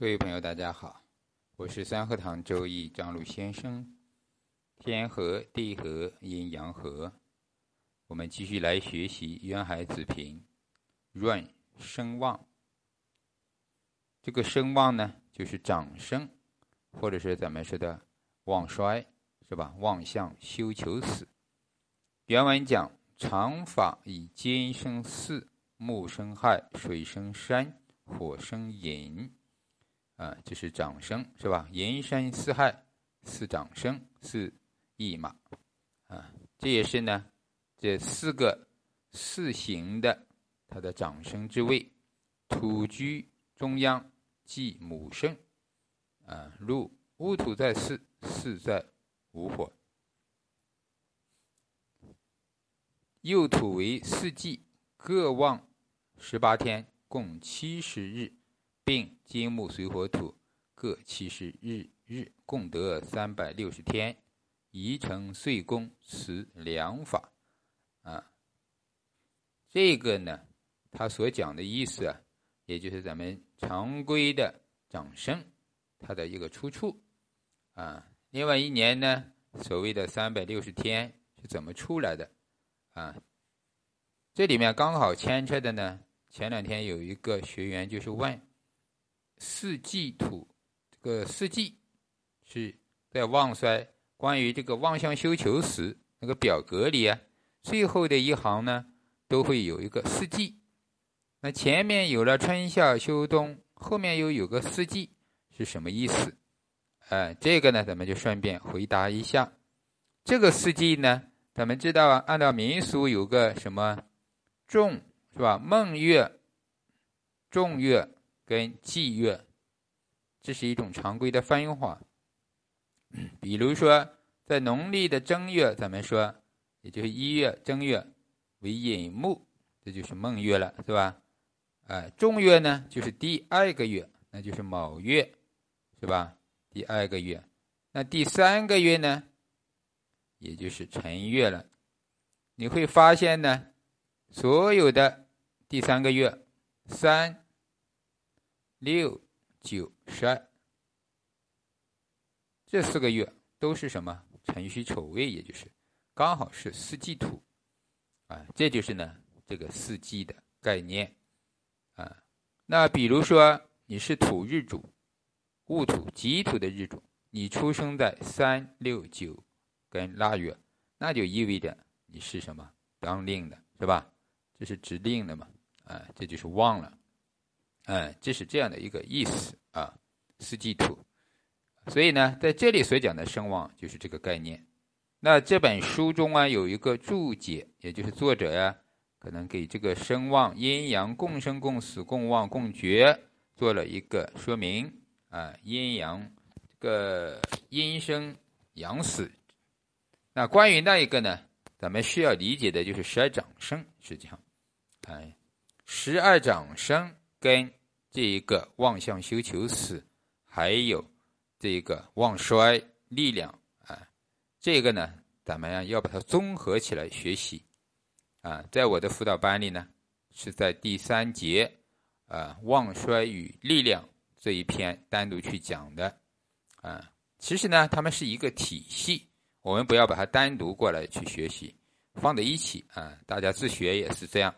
各位朋友，大家好，我是三合堂周易张鲁先生。天和地和阴阳和，我们继续来学习渊海子平润声旺。这个声旺呢，就是长生，或者是咱们说的旺衰，是吧？旺相休求死。原文讲：长法以金生巳，木生亥，水生山，火生寅。啊，这是长生，是吧？寅申巳亥，四长生，四驿马。啊，这也是呢，这四个四行的它的长生之位。土居中央，即母生。啊，入戊土在巳，巳在午火。右土为四季，各旺十八天，共七十日。并金木水火土各七十日日，共得三百六十天，宜成岁宫，此两法。啊，这个呢，他所讲的意思啊，也就是咱们常规的长生，它的一个出处。啊，另外一年呢，所谓的三百六十天是怎么出来的？啊，这里面刚好牵扯的呢，前两天有一个学员就是问。四季土，这个四季是在旺衰。关于这个旺相休求时那个表格里啊，最后的一行呢，都会有一个四季。那前面有了春夏秋冬，后面又有个四季，是什么意思？哎，这个呢，咱们就顺便回答一下。这个四季呢，咱们知道啊，按照民俗有个什么仲是吧？孟月、仲月。跟季月，这是一种常规的分化。比如说，在农历的正月，咱们说，也就是一月正月为寅木，这就是孟月了，是吧？哎，仲月呢，就是第二个月，那就是卯月，是吧？第二个月，那第三个月呢，也就是辰月了。你会发现呢，所有的第三个月，三。六九十二，这四个月都是什么辰戌丑未，也就是刚好是四季土啊，这就是呢这个四季的概念啊。那比如说你是土日主，戊土己土的日主，你出生在三六九跟腊月，那就意味着你是什么当令的，是吧？这是指令的嘛？啊，这就是旺了。嗯，这是这样的一个意思啊，四季土。所以呢，在这里所讲的声旺就是这个概念。那这本书中啊有一个注解，也就是作者呀可能给这个声旺阴阳共生共死共旺共绝做了一个说明啊，阴阳这个阴生阳死。那关于那一个呢，咱们需要理解的就是十二长生，实际上，哎，十二长生。跟这一个望相修求死，还有这个旺衰力量啊，这个呢，咱们要把它综合起来学习啊。在我的辅导班里呢，是在第三节啊旺衰与力量这一篇单独去讲的啊。其实呢，他们是一个体系，我们不要把它单独过来去学习，放在一起啊，大家自学也是这样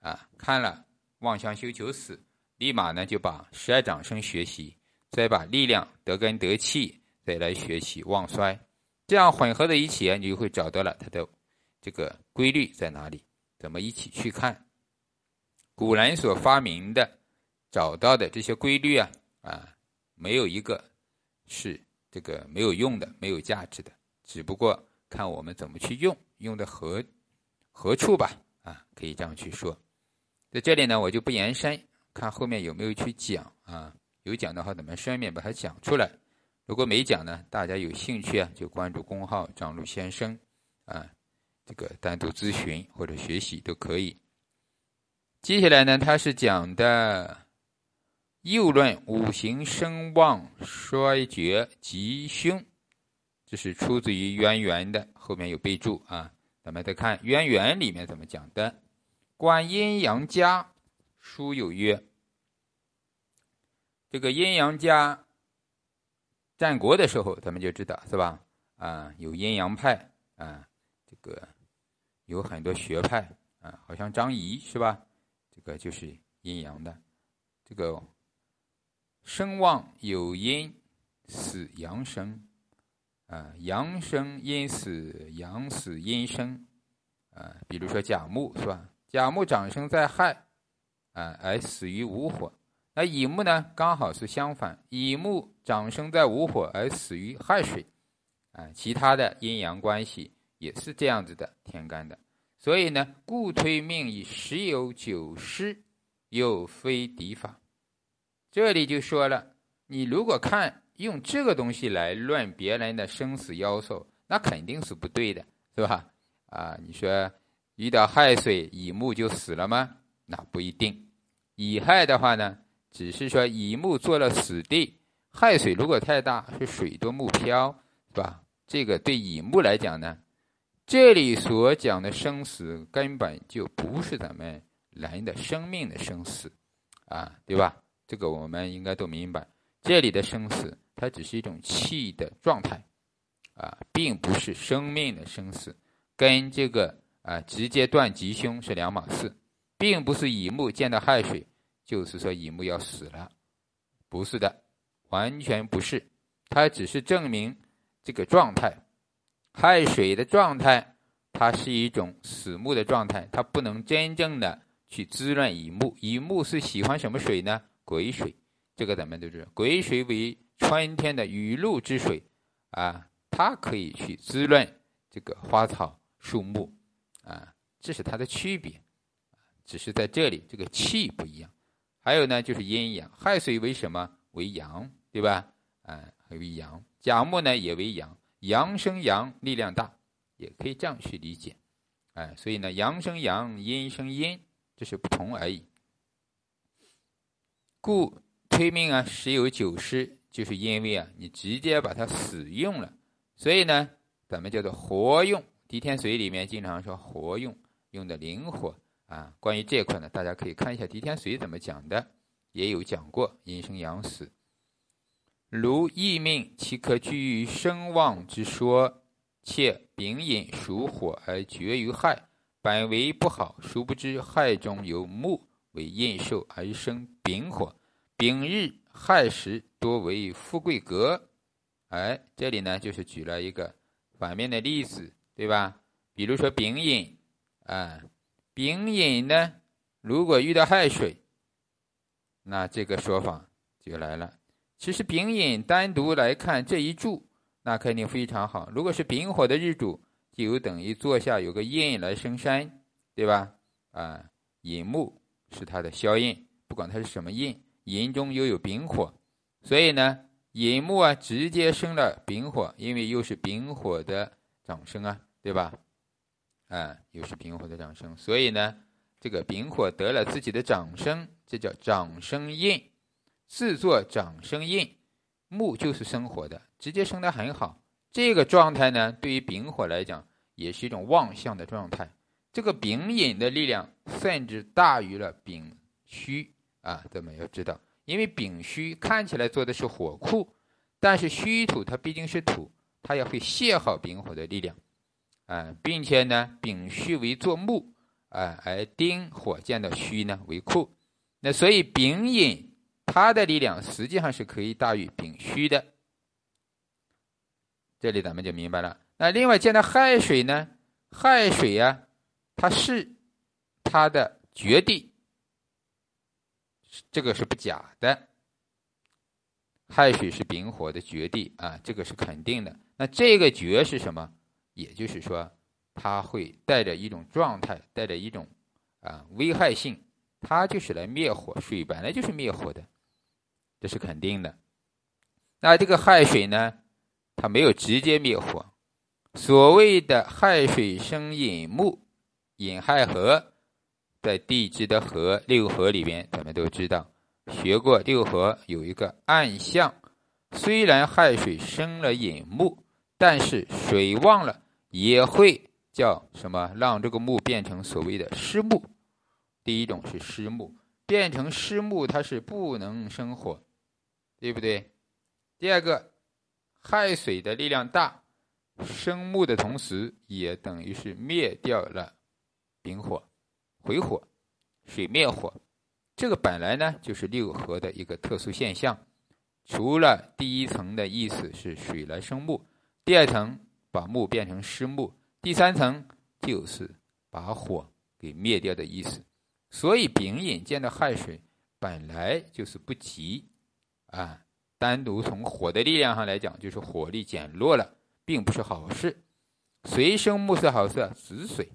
啊。看了。望相修求死，立马呢就把十二长生学习，再把力量得根得气，再来学习旺衰，这样混合在一起，你就会找到了它的这个规律在哪里，怎么一起去看？古人所发明的、找到的这些规律啊啊，没有一个是这个没有用的、没有价值的，只不过看我们怎么去用，用的何何处吧？啊，可以这样去说。在这里呢，我就不延伸，看后面有没有去讲啊？有讲的话，咱们顺便把它讲出来。如果没讲呢，大家有兴趣啊，就关注公号张璐先生啊，这个单独咨询或者学习都可以。接下来呢，他是讲的右论五行生旺衰绝吉凶，这是出自于渊源的，后面有备注啊。咱们再看渊源里面怎么讲的。观阴阳家，书有曰：这个阴阳家，战国的时候咱们就知道是吧？啊，有阴阳派啊，这个有很多学派啊，好像张仪是吧？这个就是阴阳的，这个生旺有阴，死阳生，啊，阳生阴死，阳死阴生，啊，比如说甲木是吧？甲木长生在亥，啊，而死于午火。那乙木呢，刚好是相反，乙木长生在午火，而死于亥水。啊，其他的阴阳关系也是这样子的，天干的。所以呢，故推命以十有九失，又非敌法。这里就说了，你如果看用这个东西来论别人的生死妖寿，那肯定是不对的，是吧？啊，你说。遇到亥水，乙木就死了吗？那不一定。乙亥的话呢，只是说乙木做了死地，亥水如果太大，是水多木漂，是吧？这个对乙木来讲呢，这里所讲的生死根本就不是咱们人的生命的生死，啊，对吧？这个我们应该都明白。这里的生死，它只是一种气的状态，啊，并不是生命的生死，跟这个。啊，直接断吉凶是两码事，并不是乙木见到亥水，就是说乙木要死了，不是的，完全不是，它只是证明这个状态，亥水的状态，它是一种死木的状态，它不能真正的去滋润乙木。乙木是喜欢什么水呢？癸水，这个咱们都知道，癸水为春天的雨露之水，啊，它可以去滋润这个花草树木。啊，这是它的区别，只是在这里这个气不一样。还有呢，就是阴阳，亥水为什么为阳，对吧？啊，为阳，甲木呢也为阳，阳生阳，力量大，也可以这样去理解。哎，所以呢，阳生阳，阴生阴，这是不同而已。故推命啊，十有九失，就是因为啊，你直接把它使用了，所以呢，咱们叫做活用。《狄天髓》里面经常说活用，用的灵活啊。关于这块呢，大家可以看一下《狄天髓》怎么讲的，也有讲过阴生阳死。如易命，其可居于生旺之说，且丙寅属火而绝于亥，本为不好。殊不知亥中有木为印寿而生丙火，丙日亥时多为富贵格。哎，这里呢就是举了一个反面的例子。对吧？比如说丙寅，啊，丙寅呢，如果遇到亥水，那这个说法就来了。其实丙寅单独来看这一柱，那肯定非常好。如果是丙火的日主，就有等于坐下有个印来生山，对吧？啊，寅木是它的消印，不管它是什么印，寅中又有丙火，所以呢，寅木啊直接生了丙火，因为又是丙火的。掌声啊，对吧？啊，又是丙火的掌声，所以呢，这个丙火得了自己的掌声，这叫掌声印，自作掌声印。木就是生火的，直接生的很好。这个状态呢，对于丙火来讲，也是一种旺相的状态。这个丙寅的力量甚至大于了丙戌啊，咱们要知道，因为丙戌看起来做的是火库，但是戌土它毕竟是土。它也会泄耗丙火的力量，啊，并且呢，丙戌为做木，啊，而丁火见到戌呢为库，那所以丙寅它的力量实际上是可以大于丙戌的。这里咱们就明白了。那另外见到亥水呢，亥水呀，它是它的绝地，这个是不假的。亥水是丙火的绝地啊，这个是肯定的。那这个绝是什么？也就是说，它会带着一种状态，带着一种啊危害性，它就是来灭火。水本来就是灭火的，这是肯定的。那这个亥水呢，它没有直接灭火。所谓的亥水生引木，引亥合，在地支的合六合里边，咱们都知道学过六合有一个暗象，虽然亥水生了引木。但是水旺了也会叫什么？让这个木变成所谓的湿木。第一种是湿木，变成湿木，它是不能生火，对不对？第二个，亥水的力量大，生木的同时，也等于是灭掉了丙火，回火，水灭火。这个本来呢就是六合的一个特殊现象。除了第一层的意思是水来生木，第二层把木变成湿木，第三层就是把火给灭掉的意思。所以丙寅见到亥水，本来就是不吉啊。单独从火的力量上来讲，就是火力减弱了，并不是好事。水生木是好事，子水，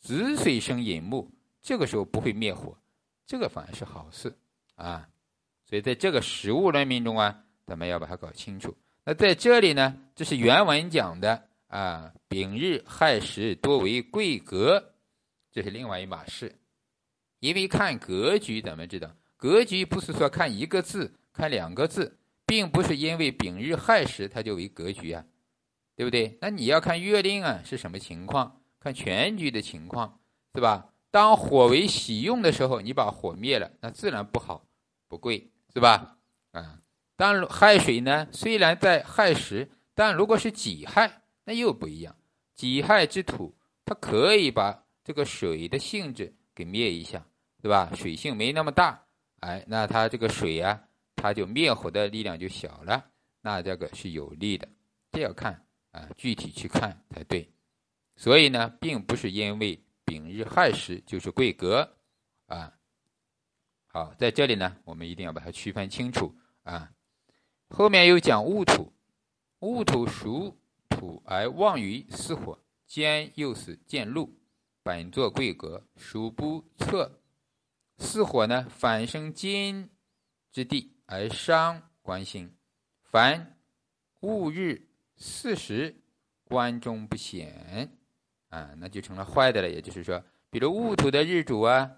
子水生寅木，这个时候不会灭火，这个反而是好事啊。所以在这个食物论命中啊，咱们要把它搞清楚。那在这里呢，这是原文讲的啊，丙日亥时多为贵格，这是另外一码事。因为看格局，咱们知道格局不是说看一个字，看两个字，并不是因为丙日亥时它就为格局啊，对不对？那你要看月令啊是什么情况，看全局的情况，是吧？当火为喜用的时候，你把火灭了，那自然不好，不贵。是吧？啊，当亥水呢？虽然在亥时，但如果是己亥，那又不一样。己亥之土，它可以把这个水的性质给灭一下，对吧？水性没那么大，哎，那它这个水啊，它就灭火的力量就小了，那这个是有利的。这要看啊，具体去看才对。所以呢，并不是因为丙日亥时就是贵格啊。好，在这里呢，我们一定要把它区分清楚啊。后面又讲戊土，戊土属土而旺于巳火，兼又是见禄，本作贵格，属不测。巳火呢，反生金之地而伤官星。凡戊日巳时，官中不显啊，那就成了坏的了。也就是说，比如戊土的日主啊。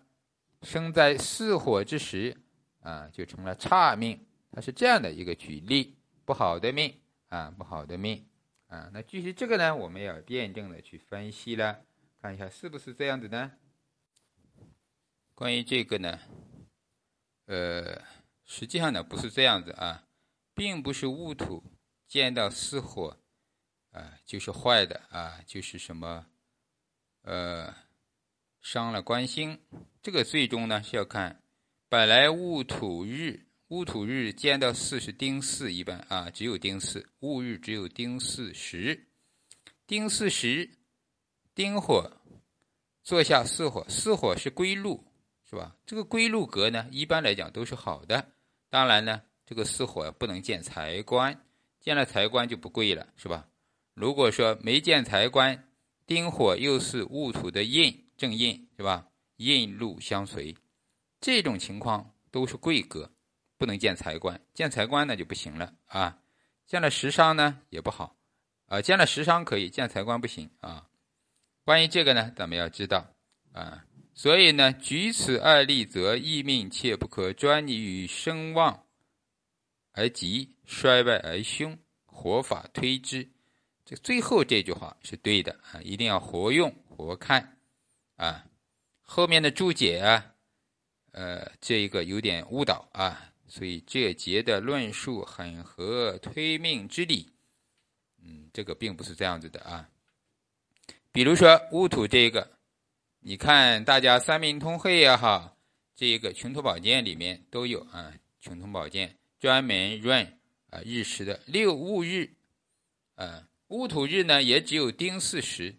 生在巳火之时，啊，就成了差命。它是这样的一个举例，不好的命啊，不好的命啊。那具体这个呢，我们要辩证的去分析了，看一下是不是这样子呢？关于这个呢，呃，实际上呢不是这样子啊，并不是戊土见到巳火啊就是坏的啊，就是什么，呃。伤了官星，这个最终呢是要看，本来戊土日，戊土日见到巳是丁巳一般啊，只有丁巳，戊日只有丁巳时，丁巳时，丁火坐下巳火，巳火是归禄，是吧？这个归禄格呢，一般来讲都是好的。当然呢，这个巳火不能见财官，见了财官就不贵了，是吧？如果说没见财官，丁火又是戊土的印。正印是吧？印禄相随，这种情况都是贵格，不能见财官。见财官那就不行了啊！见了食伤呢也不好啊！见了食伤可以，见财官不行啊！关于这个呢，咱们要知道啊。所以呢，举此二例，则易命切不可专泥于声旺而急，衰败而凶，活法推之。这最后这句话是对的啊！一定要活用活看。啊，后面的注解啊，呃，这一个有点误导啊，所以这节的论述很合推命之理。嗯，这个并不是这样子的啊。比如说戊土这个，你看大家三命通会也好，这个穷途宝鉴里面都有啊，穷途宝鉴专门润啊日时的六戊日，啊戊土日呢也只有丁巳时。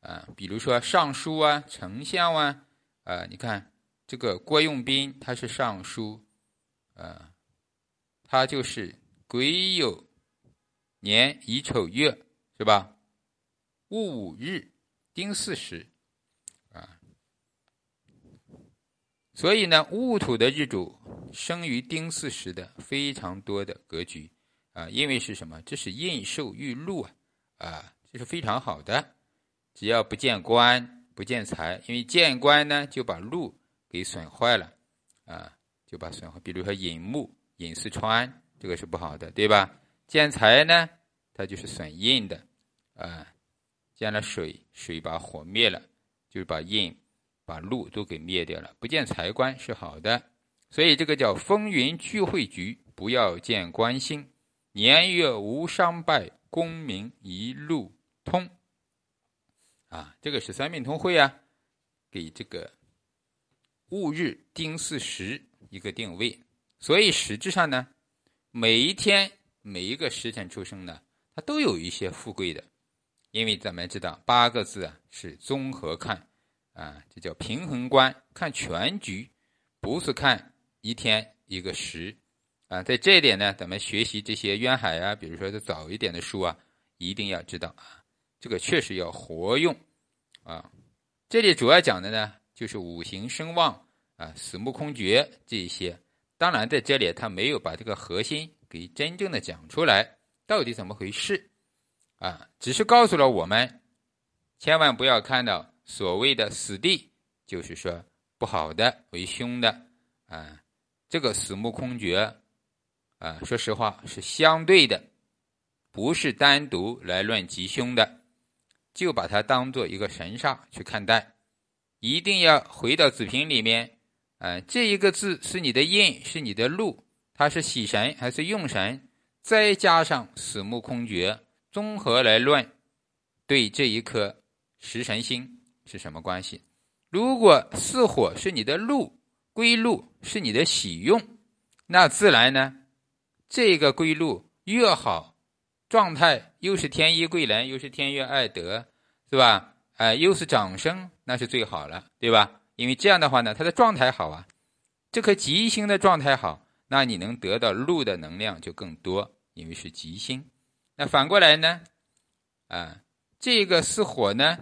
啊，比如说尚书啊、丞相啊，啊，你看这个郭用斌他是尚书，啊，他就是癸酉年乙丑月是吧？戊午日丁巳时，啊，所以呢，戊土的日主生于丁巳时的非常多的格局啊，因为是什么？这是印寿玉禄啊，啊，这是非常好的。只要不见官不见财，因为见官呢就把禄给损坏了，啊，就把损坏。比如说寅木、寅四川，这个是不好的，对吧？见财呢，它就是损印的，啊，见了水，水把火灭了，就是把印、把禄都给灭掉了。不见财官是好的，所以这个叫风云聚会局，不要见官星，年月无伤败，功名一路通。啊，这个是三命通会啊，给这个戊日丁巳时一个定位。所以实质上呢，每一天每一个时辰出生的，它都有一些富贵的，因为咱们知道八个字啊是综合看，啊，这叫平衡观，看全局，不是看一天一个时。啊，在这一点呢，咱们学习这些渊海啊，比如说早一点的书啊，一定要知道啊，这个确实要活用啊。这里主要讲的呢，就是五行生旺啊、死木空绝这一些。当然，在这里他没有把这个核心给真正的讲出来，到底怎么回事啊？只是告诉了我们，千万不要看到所谓的死地，就是说不好的为凶的啊。这个死木空绝。啊，说实话是相对的，不是单独来论吉凶的，就把它当做一个神煞去看待。一定要回到子平里面，哎，这一个字是你的印，是你的禄，它是喜神还是用神？再加上死木空绝，综合来论，对这一颗食神星是什么关系？如果巳火是你的禄，归禄是你的喜用，那自然呢？这个归路越好，状态又是天一贵人，又是天月爱德，是吧？哎，又是掌声，那是最好了，对吧？因为这样的话呢，他的状态好啊，这颗吉星的状态好，那你能得到禄的能量就更多，因为是吉星。那反过来呢？啊，这个是火呢，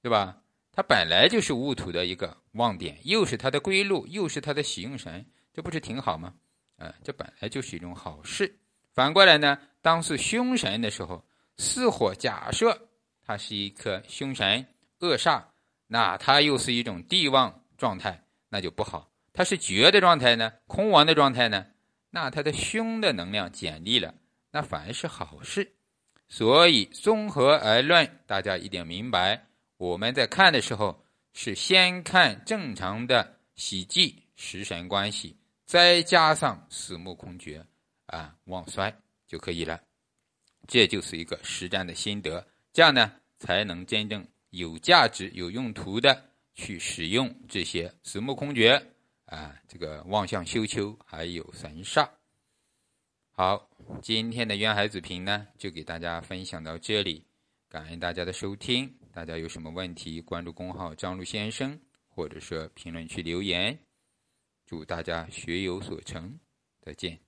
对吧？它本来就是戊土的一个旺点，又是它的归路，又是它的喜用神，这不是挺好吗？啊，这本来就是一种好事。反过来呢，当是凶神的时候，巳火假设它是一颗凶神恶煞，那它又是一种地旺状态，那就不好。它是绝的状态呢，空亡的状态呢，那它的凶的能量减力了，那反而是好事。所以综合而论，大家一定明白，我们在看的时候是先看正常的喜忌食神关系。再加上死木空绝啊，旺衰就可以了。这就是一个实战的心得，这样呢才能真正有价值、有用途的去使用这些死木空绝啊，这个望向修丘还有神煞。好，今天的渊海子平呢，就给大家分享到这里，感恩大家的收听。大家有什么问题，关注公号张璐先生，或者说评论区留言。祝大家学有所成，再见。